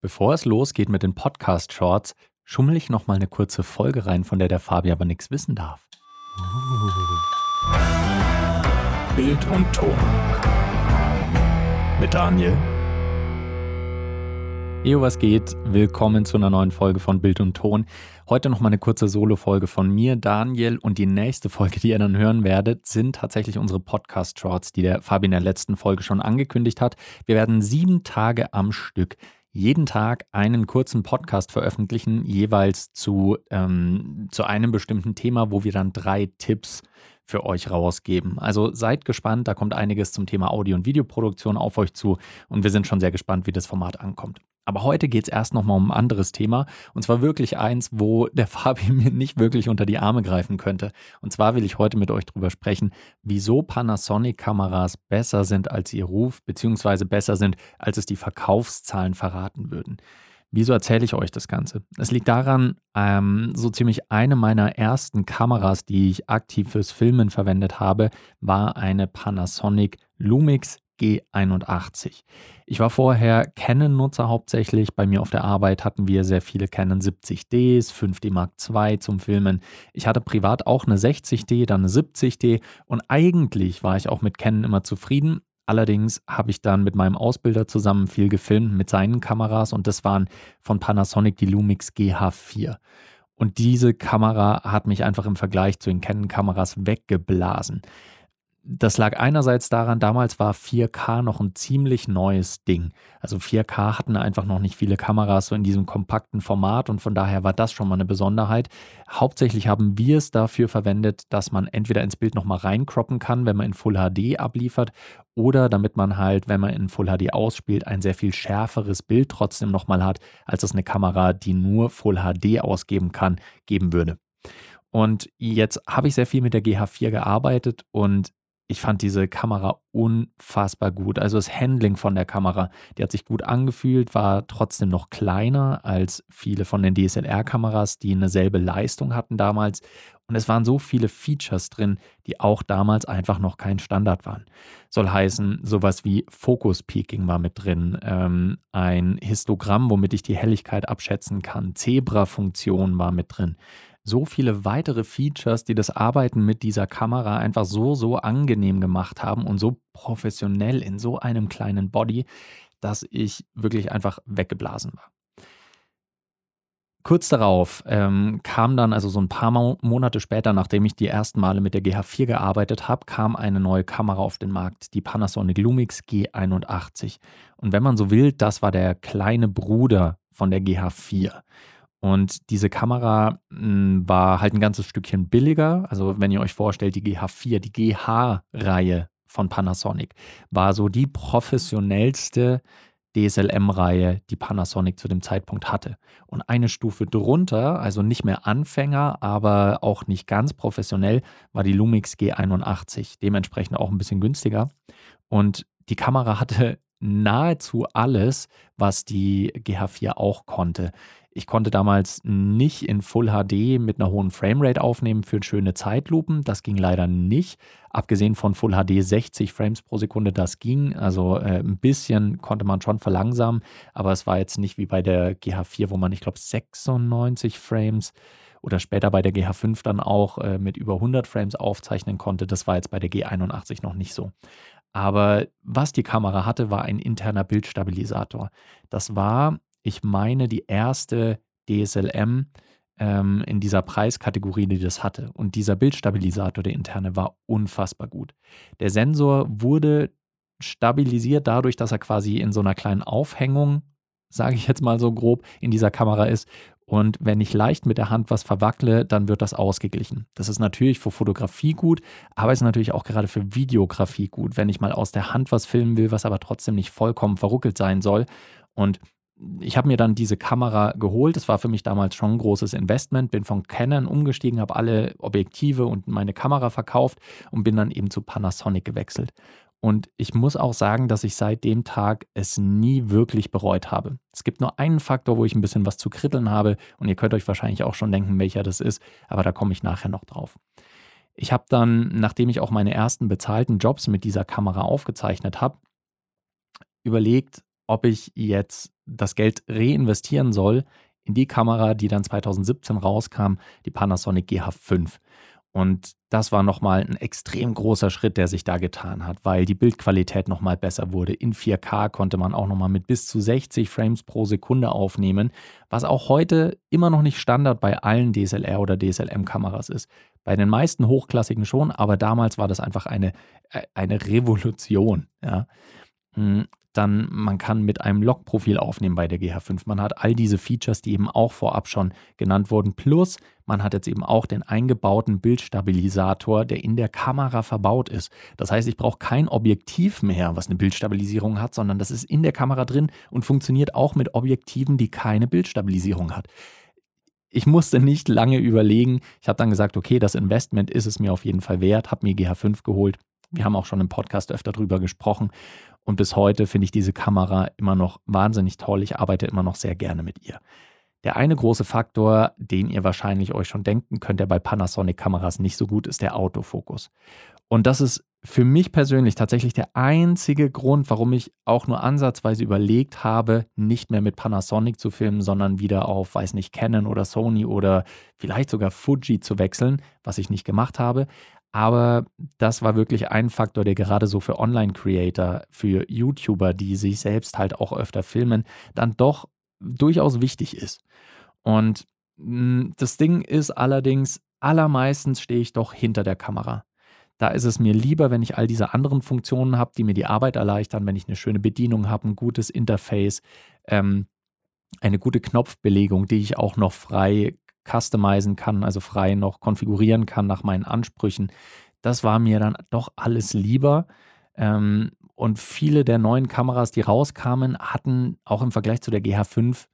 Bevor es losgeht mit den Podcast-Shorts, schummel ich noch mal eine kurze Folge rein, von der der Fabi aber nichts wissen darf. Bild und Ton. Mit Daniel. Ejo, was geht? Willkommen zu einer neuen Folge von Bild und Ton. Heute noch mal eine kurze Solo-Folge von mir, Daniel. Und die nächste Folge, die ihr dann hören werdet, sind tatsächlich unsere Podcast-Shorts, die der Fabi in der letzten Folge schon angekündigt hat. Wir werden sieben Tage am Stück jeden Tag einen kurzen Podcast veröffentlichen, jeweils zu, ähm, zu einem bestimmten Thema, wo wir dann drei Tipps für euch rausgeben. Also seid gespannt, da kommt einiges zum Thema Audio- und Videoproduktion auf euch zu und wir sind schon sehr gespannt, wie das Format ankommt. Aber heute geht es erst nochmal um ein anderes Thema. Und zwar wirklich eins, wo der Fabi mir nicht wirklich unter die Arme greifen könnte. Und zwar will ich heute mit euch drüber sprechen, wieso Panasonic-Kameras besser sind als ihr Ruf, beziehungsweise besser sind, als es die Verkaufszahlen verraten würden. Wieso erzähle ich euch das Ganze? Es liegt daran, ähm, so ziemlich eine meiner ersten Kameras, die ich aktiv fürs Filmen verwendet habe, war eine Panasonic Lumix G81. Ich war vorher Canon-Nutzer hauptsächlich. Bei mir auf der Arbeit hatten wir sehr viele Canon 70Ds, 5D Mark II zum Filmen. Ich hatte privat auch eine 60D, dann eine 70D und eigentlich war ich auch mit Canon immer zufrieden. Allerdings habe ich dann mit meinem Ausbilder zusammen viel gefilmt mit seinen Kameras und das waren von Panasonic die Lumix GH4. Und diese Kamera hat mich einfach im Vergleich zu den Canon-Kameras weggeblasen das lag einerseits daran, damals war 4K noch ein ziemlich neues Ding. Also 4K hatten einfach noch nicht viele Kameras so in diesem kompakten Format und von daher war das schon mal eine Besonderheit. Hauptsächlich haben wir es dafür verwendet, dass man entweder ins Bild nochmal reinkroppen kann, wenn man in Full HD abliefert oder damit man halt, wenn man in Full HD ausspielt, ein sehr viel schärferes Bild trotzdem nochmal hat, als es eine Kamera, die nur Full HD ausgeben kann, geben würde. Und jetzt habe ich sehr viel mit der GH4 gearbeitet und ich fand diese Kamera unfassbar gut. Also das Handling von der Kamera, die hat sich gut angefühlt, war trotzdem noch kleiner als viele von den DSLR-Kameras, die eine selbe Leistung hatten damals. Und es waren so viele Features drin, die auch damals einfach noch kein Standard waren. Soll heißen, sowas wie Focus Peaking war mit drin, ähm, ein Histogramm, womit ich die Helligkeit abschätzen kann, Zebra-Funktion war mit drin so viele weitere Features, die das Arbeiten mit dieser Kamera einfach so, so angenehm gemacht haben und so professionell in so einem kleinen Body, dass ich wirklich einfach weggeblasen war. Kurz darauf ähm, kam dann, also so ein paar Monate später, nachdem ich die ersten Male mit der GH4 gearbeitet habe, kam eine neue Kamera auf den Markt, die Panasonic Lumix G81. Und wenn man so will, das war der kleine Bruder von der GH4. Und diese Kamera hm, war halt ein ganzes Stückchen billiger. Also wenn ihr euch vorstellt, die GH4, die GH-Reihe von Panasonic, war so die professionellste DSLM-Reihe, die Panasonic zu dem Zeitpunkt hatte. Und eine Stufe drunter, also nicht mehr Anfänger, aber auch nicht ganz professionell, war die Lumix G81, dementsprechend auch ein bisschen günstiger. Und die Kamera hatte nahezu alles, was die GH4 auch konnte. Ich konnte damals nicht in Full HD mit einer hohen Framerate aufnehmen für schöne Zeitlupen. Das ging leider nicht. Abgesehen von Full HD 60 Frames pro Sekunde, das ging. Also äh, ein bisschen konnte man schon verlangsamen, aber es war jetzt nicht wie bei der GH4, wo man, ich glaube, 96 Frames oder später bei der GH5 dann auch äh, mit über 100 Frames aufzeichnen konnte. Das war jetzt bei der G81 noch nicht so. Aber was die Kamera hatte, war ein interner Bildstabilisator. Das war ich meine, die erste DSLM ähm, in dieser Preiskategorie, die das hatte. Und dieser Bildstabilisator, der interne, war unfassbar gut. Der Sensor wurde stabilisiert dadurch, dass er quasi in so einer kleinen Aufhängung, sage ich jetzt mal so grob, in dieser Kamera ist. Und wenn ich leicht mit der Hand was verwackle, dann wird das ausgeglichen. Das ist natürlich für Fotografie gut, aber es ist natürlich auch gerade für Videografie gut, wenn ich mal aus der Hand was filmen will, was aber trotzdem nicht vollkommen verruckelt sein soll. Und ich habe mir dann diese Kamera geholt. Das war für mich damals schon ein großes Investment. Bin von Canon umgestiegen, habe alle Objektive und meine Kamera verkauft und bin dann eben zu Panasonic gewechselt. Und ich muss auch sagen, dass ich seit dem Tag es nie wirklich bereut habe. Es gibt nur einen Faktor, wo ich ein bisschen was zu kritteln habe. Und ihr könnt euch wahrscheinlich auch schon denken, welcher das ist. Aber da komme ich nachher noch drauf. Ich habe dann, nachdem ich auch meine ersten bezahlten Jobs mit dieser Kamera aufgezeichnet habe, überlegt, ob ich jetzt das Geld reinvestieren soll in die Kamera, die dann 2017 rauskam, die Panasonic GH5. Und das war nochmal ein extrem großer Schritt, der sich da getan hat, weil die Bildqualität nochmal besser wurde. In 4K konnte man auch nochmal mit bis zu 60 Frames pro Sekunde aufnehmen, was auch heute immer noch nicht Standard bei allen DSLR oder DSLM-Kameras ist. Bei den meisten hochklassigen schon, aber damals war das einfach eine, äh, eine Revolution. Ja. Dann man kann mit einem Logprofil aufnehmen bei der GH5. Man hat all diese Features, die eben auch vorab schon genannt wurden. Plus, man hat jetzt eben auch den eingebauten Bildstabilisator, der in der Kamera verbaut ist. Das heißt, ich brauche kein Objektiv mehr, was eine Bildstabilisierung hat, sondern das ist in der Kamera drin und funktioniert auch mit Objektiven, die keine Bildstabilisierung hat. Ich musste nicht lange überlegen. Ich habe dann gesagt, okay, das Investment ist es mir auf jeden Fall wert, habe mir GH5 geholt. Wir haben auch schon im Podcast öfter drüber gesprochen und bis heute finde ich diese Kamera immer noch wahnsinnig toll. Ich arbeite immer noch sehr gerne mit ihr. Der eine große Faktor, den ihr wahrscheinlich euch schon denken könnt, der bei Panasonic-Kameras nicht so gut ist, der Autofokus. Und das ist für mich persönlich tatsächlich der einzige Grund, warum ich auch nur ansatzweise überlegt habe, nicht mehr mit Panasonic zu filmen, sondern wieder auf, weiß nicht, Canon oder Sony oder vielleicht sogar Fuji zu wechseln, was ich nicht gemacht habe. Aber das war wirklich ein Faktor, der gerade so für Online-Creator, für YouTuber, die sich selbst halt auch öfter filmen, dann doch durchaus wichtig ist. Und hm, das Ding ist allerdings, allermeistens stehe ich doch hinter der Kamera. Da ist es mir lieber, wenn ich all diese anderen Funktionen habe, die mir die Arbeit erleichtern, wenn ich eine schöne Bedienung habe, ein gutes Interface, ähm, eine gute Knopfbelegung, die ich auch noch frei customizen kann, also frei noch konfigurieren kann nach meinen Ansprüchen. Das war mir dann doch alles lieber. Ähm, und viele der neuen Kameras, die rauskamen, hatten auch im Vergleich zu der GH5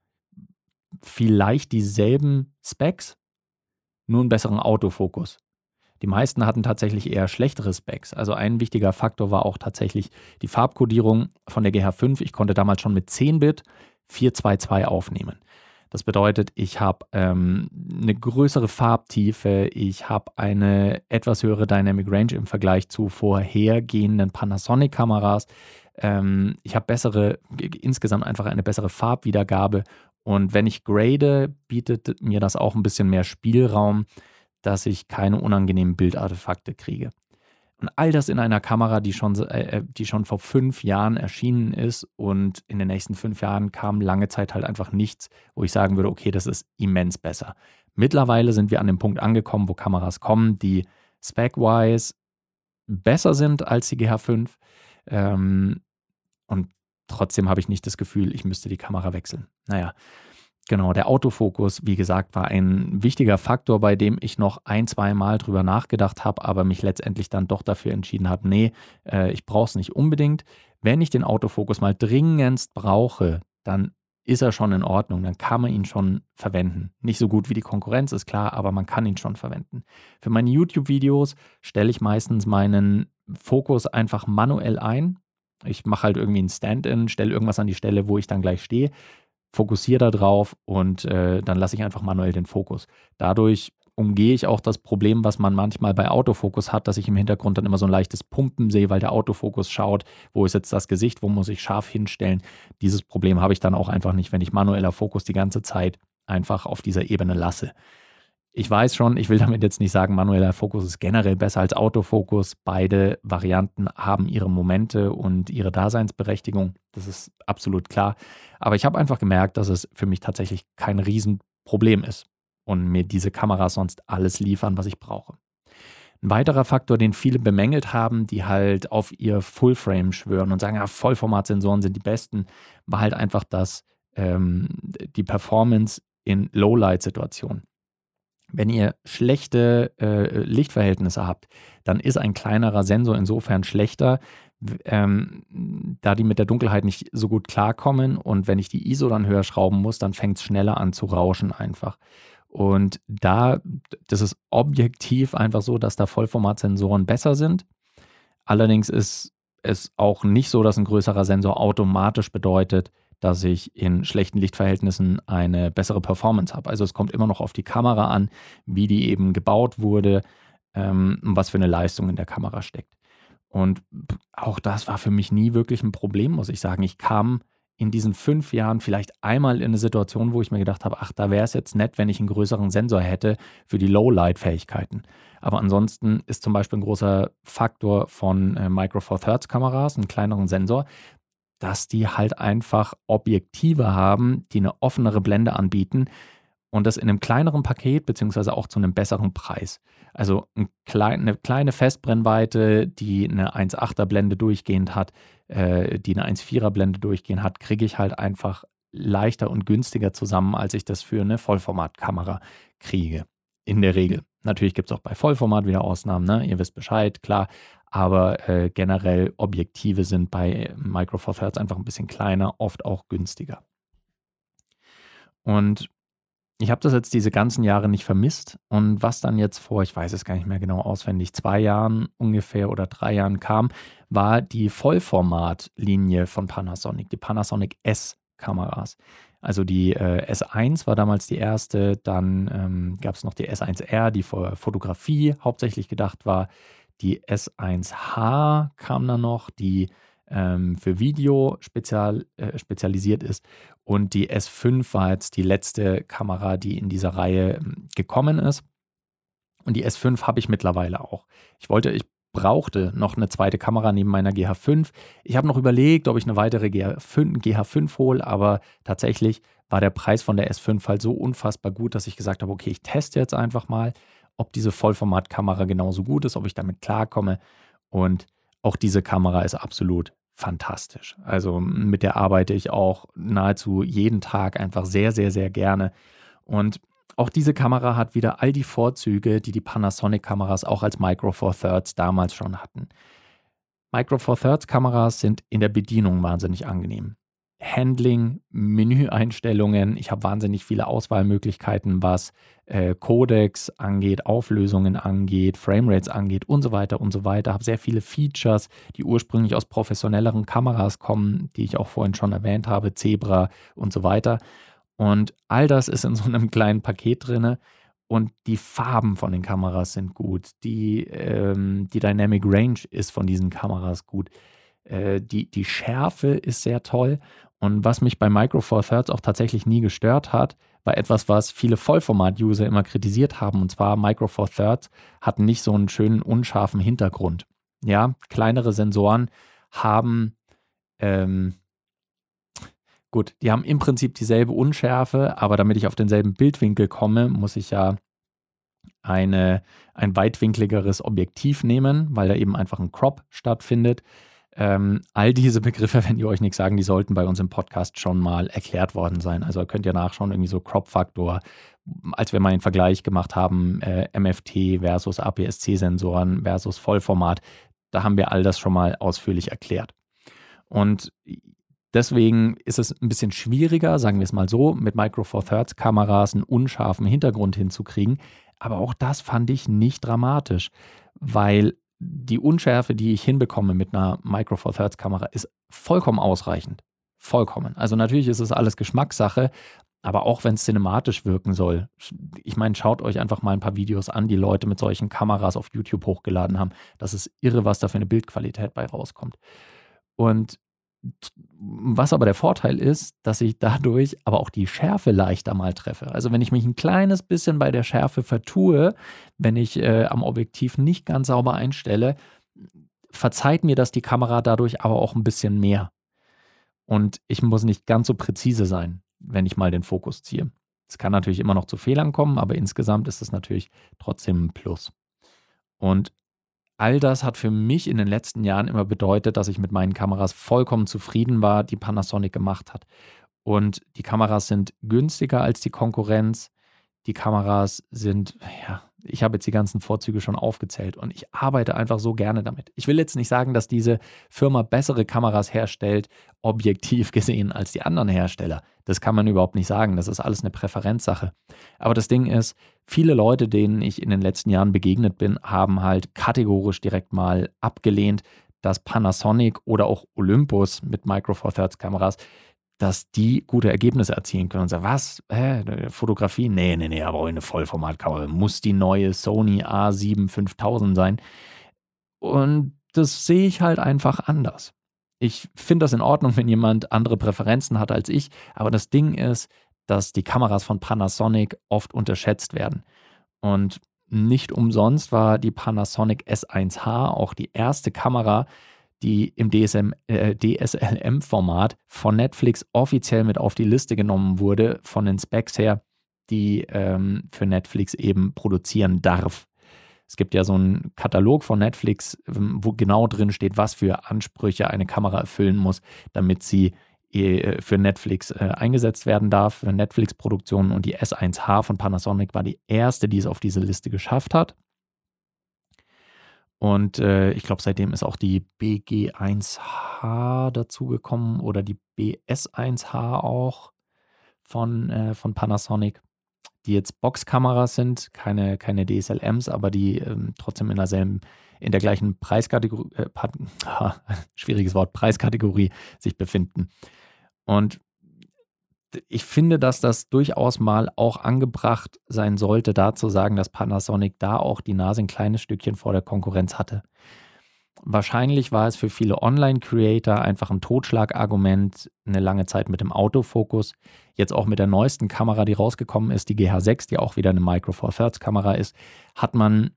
vielleicht dieselben Specs, nur einen besseren Autofokus. Die meisten hatten tatsächlich eher schlechtere Specs. Also ein wichtiger Faktor war auch tatsächlich die Farbkodierung von der GH5. Ich konnte damals schon mit 10-Bit 422 aufnehmen. Das bedeutet, ich habe ähm, eine größere Farbtiefe, ich habe eine etwas höhere Dynamic Range im Vergleich zu vorhergehenden Panasonic-Kameras. Ähm, ich habe bessere, insgesamt einfach eine bessere Farbwiedergabe. Und wenn ich grade, bietet mir das auch ein bisschen mehr Spielraum, dass ich keine unangenehmen Bildartefakte kriege. Und all das in einer Kamera, die schon, äh, äh, die schon vor fünf Jahren erschienen ist und in den nächsten fünf Jahren kam lange Zeit halt einfach nichts, wo ich sagen würde, okay, das ist immens besser. Mittlerweile sind wir an dem Punkt angekommen, wo Kameras kommen, die spec-wise besser sind als die GH5. Ähm, und trotzdem habe ich nicht das Gefühl, ich müsste die Kamera wechseln. Naja, Genau, der Autofokus, wie gesagt, war ein wichtiger Faktor, bei dem ich noch ein, zwei Mal drüber nachgedacht habe, aber mich letztendlich dann doch dafür entschieden habe, nee, äh, ich brauche es nicht unbedingt. Wenn ich den Autofokus mal dringendst brauche, dann ist er schon in Ordnung, dann kann man ihn schon verwenden. Nicht so gut wie die Konkurrenz, ist klar, aber man kann ihn schon verwenden. Für meine YouTube-Videos stelle ich meistens meinen Fokus einfach manuell ein. Ich mache halt irgendwie ein Stand-in, stelle irgendwas an die Stelle, wo ich dann gleich stehe fokussiere da drauf und äh, dann lasse ich einfach manuell den Fokus. Dadurch umgehe ich auch das Problem, was man manchmal bei Autofokus hat, dass ich im Hintergrund dann immer so ein leichtes Pumpen sehe, weil der Autofokus schaut, wo ist jetzt das Gesicht, wo muss ich scharf hinstellen. Dieses Problem habe ich dann auch einfach nicht, wenn ich manueller Fokus die ganze Zeit einfach auf dieser Ebene lasse. Ich weiß schon, ich will damit jetzt nicht sagen, manueller Fokus ist generell besser als Autofokus. Beide Varianten haben ihre Momente und ihre Daseinsberechtigung. Das ist absolut klar. Aber ich habe einfach gemerkt, dass es für mich tatsächlich kein Riesenproblem ist und mir diese Kameras sonst alles liefern, was ich brauche. Ein weiterer Faktor, den viele bemängelt haben, die halt auf ihr Fullframe schwören und sagen, ja, Vollformatsensoren sind die besten, war halt einfach das, ähm, die Performance in Lowlight-Situationen. Wenn ihr schlechte äh, Lichtverhältnisse habt, dann ist ein kleinerer Sensor insofern schlechter, ähm, da die mit der Dunkelheit nicht so gut klarkommen. Und wenn ich die ISO dann höher schrauben muss, dann fängt es schneller an zu rauschen einfach. Und da, das ist objektiv einfach so, dass da Vollformatsensoren besser sind. Allerdings ist es auch nicht so, dass ein größerer Sensor automatisch bedeutet, dass ich in schlechten Lichtverhältnissen eine bessere Performance habe. Also es kommt immer noch auf die Kamera an, wie die eben gebaut wurde ähm, und was für eine Leistung in der Kamera steckt. Und auch das war für mich nie wirklich ein Problem, muss ich sagen. Ich kam in diesen fünf Jahren vielleicht einmal in eine Situation, wo ich mir gedacht habe, ach, da wäre es jetzt nett, wenn ich einen größeren Sensor hätte für die Low-Light-Fähigkeiten. Aber ansonsten ist zum Beispiel ein großer Faktor von äh, Micro Four Thirds Kameras, einen kleineren Sensor, dass die halt einfach Objektive haben, die eine offenere Blende anbieten und das in einem kleineren Paket beziehungsweise auch zu einem besseren Preis. Also eine kleine Festbrennweite, die eine 1,8er Blende durchgehend hat, äh, die eine 1,4er Blende durchgehend hat, kriege ich halt einfach leichter und günstiger zusammen, als ich das für eine Vollformatkamera kriege. In der Regel. Natürlich gibt es auch bei Vollformat wieder Ausnahmen, ne? ihr wisst Bescheid, klar. Aber äh, generell Objektive sind bei Micro Four Thirds einfach ein bisschen kleiner, oft auch günstiger. Und ich habe das jetzt diese ganzen Jahre nicht vermisst. Und was dann jetzt vor, ich weiß es gar nicht mehr genau auswendig, zwei Jahren ungefähr oder drei Jahren kam, war die Vollformatlinie von Panasonic, die Panasonic S-Kameras. Also die äh, S1 war damals die erste, dann ähm, gab es noch die S1R, die für Fotografie hauptsächlich gedacht war. Die S1H kam dann noch, die ähm, für Video spezial, äh, spezialisiert ist. Und die S5 war jetzt die letzte Kamera, die in dieser Reihe ähm, gekommen ist. Und die S5 habe ich mittlerweile auch. Ich wollte, ich brauchte noch eine zweite Kamera neben meiner GH5. Ich habe noch überlegt, ob ich eine weitere GH5, GH5 hole, aber tatsächlich war der Preis von der S5 halt so unfassbar gut, dass ich gesagt habe, okay, ich teste jetzt einfach mal, ob diese Vollformatkamera genauso gut ist, ob ich damit klarkomme. Und auch diese Kamera ist absolut fantastisch. Also mit der arbeite ich auch nahezu jeden Tag einfach sehr, sehr, sehr gerne. Und auch diese Kamera hat wieder all die Vorzüge, die die Panasonic-Kameras auch als Micro Four Thirds damals schon hatten. Micro Four Thirds Kameras sind in der Bedienung wahnsinnig angenehm. Handling, Menüeinstellungen. Ich habe wahnsinnig viele Auswahlmöglichkeiten, was äh, Codecs angeht, Auflösungen angeht, Framerates angeht und so weiter und so weiter. Habe sehr viele Features, die ursprünglich aus professionelleren Kameras kommen, die ich auch vorhin schon erwähnt habe, Zebra und so weiter. Und all das ist in so einem kleinen Paket drin. Und die Farben von den Kameras sind gut. Die, ähm, die Dynamic Range ist von diesen Kameras gut. Äh, die, die Schärfe ist sehr toll. Und was mich bei Micro Four Thirds auch tatsächlich nie gestört hat, war etwas, was viele Vollformat-User immer kritisiert haben. Und zwar Micro Four Thirds hatten nicht so einen schönen, unscharfen Hintergrund. Ja, kleinere Sensoren haben, ähm, gut, die haben im Prinzip dieselbe Unschärfe, aber damit ich auf denselben Bildwinkel komme, muss ich ja eine, ein weitwinkligeres Objektiv nehmen, weil da eben einfach ein Crop stattfindet. Ähm, all diese Begriffe, wenn die euch nichts sagen, die sollten bei uns im Podcast schon mal erklärt worden sein. Also könnt ihr nachschauen, irgendwie so Crop-Faktor, als wir mal einen Vergleich gemacht haben, äh, MFT versus APS-C-Sensoren versus Vollformat, da haben wir all das schon mal ausführlich erklärt. Und deswegen ist es ein bisschen schwieriger, sagen wir es mal so, mit Micro Four Thirds Kameras einen unscharfen Hintergrund hinzukriegen. Aber auch das fand ich nicht dramatisch, weil die Unschärfe, die ich hinbekomme mit einer Micro Four Thirds Kamera, ist vollkommen ausreichend. Vollkommen. Also natürlich ist es alles Geschmackssache, aber auch wenn es cinematisch wirken soll. Ich meine, schaut euch einfach mal ein paar Videos an, die Leute mit solchen Kameras auf YouTube hochgeladen haben. Das ist irre, was da für eine Bildqualität bei rauskommt. Und was aber der Vorteil ist, dass ich dadurch aber auch die Schärfe leichter mal treffe. Also wenn ich mich ein kleines bisschen bei der Schärfe vertue, wenn ich äh, am Objektiv nicht ganz sauber einstelle, verzeiht mir das die Kamera dadurch aber auch ein bisschen mehr. Und ich muss nicht ganz so präzise sein, wenn ich mal den Fokus ziehe. Es kann natürlich immer noch zu Fehlern kommen, aber insgesamt ist es natürlich trotzdem ein Plus. Und all das hat für mich in den letzten Jahren immer bedeutet, dass ich mit meinen Kameras vollkommen zufrieden war, die Panasonic gemacht hat. Und die Kameras sind günstiger als die Konkurrenz. Die Kameras sind, ja, ich habe jetzt die ganzen Vorzüge schon aufgezählt und ich arbeite einfach so gerne damit. Ich will jetzt nicht sagen, dass diese Firma bessere Kameras herstellt, objektiv gesehen, als die anderen Hersteller. Das kann man überhaupt nicht sagen. Das ist alles eine Präferenzsache. Aber das Ding ist, viele Leute, denen ich in den letzten Jahren begegnet bin, haben halt kategorisch direkt mal abgelehnt, dass Panasonic oder auch Olympus mit Micro Four Thirds Kameras dass die gute Ergebnisse erzielen können und sagen, was, Hä, Fotografie? Nee, nee, nee, aber auch eine Vollformatkamera. Muss die neue Sony A7 5000 sein. Und das sehe ich halt einfach anders. Ich finde das in Ordnung, wenn jemand andere Präferenzen hat als ich, aber das Ding ist, dass die Kameras von Panasonic oft unterschätzt werden. Und nicht umsonst war die Panasonic S1H auch die erste Kamera, die im DSM, äh, DSLM-Format von Netflix offiziell mit auf die Liste genommen wurde, von den Specs her, die ähm, für Netflix eben produzieren darf. Es gibt ja so einen Katalog von Netflix, ähm, wo genau drin steht, was für Ansprüche eine Kamera erfüllen muss, damit sie äh, für Netflix äh, eingesetzt werden darf, für Netflix-Produktionen. Und die S1H von Panasonic war die erste, die es auf diese Liste geschafft hat. Und äh, ich glaube, seitdem ist auch die BG1H dazugekommen oder die BS1H auch von, äh, von Panasonic, die jetzt Boxkameras sind, keine, keine DSLMs, aber die ähm, trotzdem in derselben, in der gleichen Preiskategorie, äh, schwieriges Wort, Preiskategorie sich befinden. Und ich finde, dass das durchaus mal auch angebracht sein sollte, da zu sagen, dass Panasonic da auch die Nase ein kleines Stückchen vor der Konkurrenz hatte. Wahrscheinlich war es für viele Online-Creator einfach ein Totschlagargument, eine lange Zeit mit dem Autofokus. Jetzt auch mit der neuesten Kamera, die rausgekommen ist, die GH6, die auch wieder eine Micro Four Thirds Kamera ist, hat man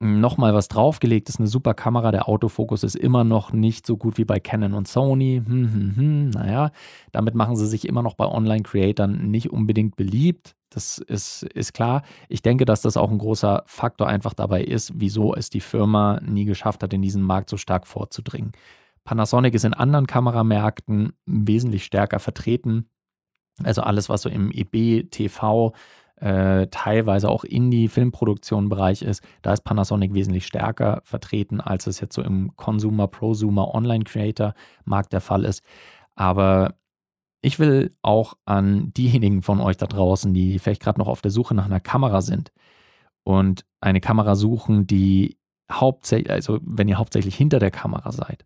nochmal was draufgelegt. Ist eine super Kamera. Der Autofokus ist immer noch nicht so gut wie bei Canon und Sony. Hm, hm, hm. Naja, damit machen sie sich immer noch bei Online-Creatern nicht unbedingt beliebt. Das ist, ist klar. Ich denke, dass das auch ein großer Faktor einfach dabei ist, wieso es die Firma nie geschafft hat, in diesen Markt so stark vorzudringen. Panasonic ist in anderen Kameramärkten wesentlich stärker vertreten. Also alles, was so im EB, TV, äh, teilweise auch Indie-Filmproduktion-Bereich ist, da ist Panasonic wesentlich stärker vertreten, als es jetzt so im Consumer, Prosumer, Online-Creator-Markt der Fall ist. Aber ich will auch an diejenigen von euch da draußen, die vielleicht gerade noch auf der Suche nach einer Kamera sind und eine Kamera suchen, die hauptsächlich, also wenn ihr hauptsächlich hinter der Kamera seid,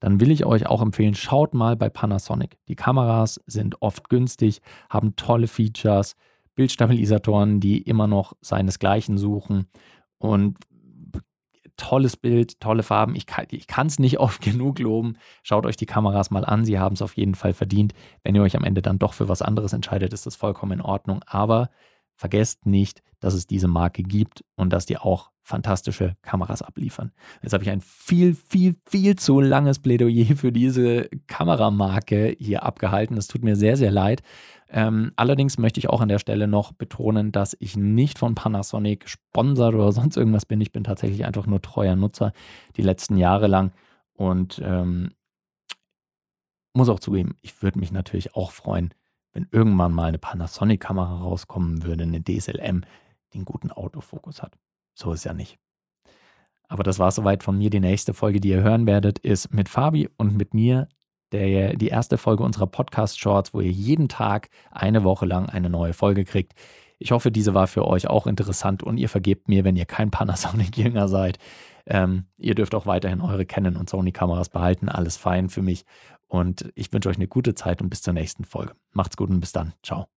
dann will ich euch auch empfehlen, schaut mal bei Panasonic. Die Kameras sind oft günstig, haben tolle Features, Bildstabilisatoren, die immer noch seinesgleichen suchen und tolles Bild, tolle Farben. Ich kann es nicht oft genug loben. Schaut euch die Kameras mal an. Sie haben es auf jeden Fall verdient. Wenn ihr euch am Ende dann doch für was anderes entscheidet, ist das vollkommen in Ordnung. Aber vergesst nicht, dass es diese Marke gibt und dass die auch fantastische Kameras abliefern. Jetzt habe ich ein viel, viel, viel zu langes Plädoyer für diese Kameramarke hier abgehalten. Es tut mir sehr, sehr leid. Ähm, allerdings möchte ich auch an der Stelle noch betonen, dass ich nicht von Panasonic sponsert oder sonst irgendwas bin. Ich bin tatsächlich einfach nur treuer Nutzer die letzten Jahre lang und ähm, muss auch zugeben, ich würde mich natürlich auch freuen, wenn irgendwann mal eine Panasonic-Kamera rauskommen würde, eine DSLM, die einen guten Autofokus hat. So ist ja nicht. Aber das war soweit von mir. Die nächste Folge, die ihr hören werdet, ist mit Fabi und mit mir der, die erste Folge unserer Podcast-Shorts, wo ihr jeden Tag eine Woche lang eine neue Folge kriegt. Ich hoffe, diese war für euch auch interessant und ihr vergebt mir, wenn ihr kein Panasonic-Jünger seid. Ähm, ihr dürft auch weiterhin eure Canon und Sony-Kameras behalten. Alles fein für mich. Und ich wünsche euch eine gute Zeit und bis zur nächsten Folge. Macht's gut und bis dann. Ciao.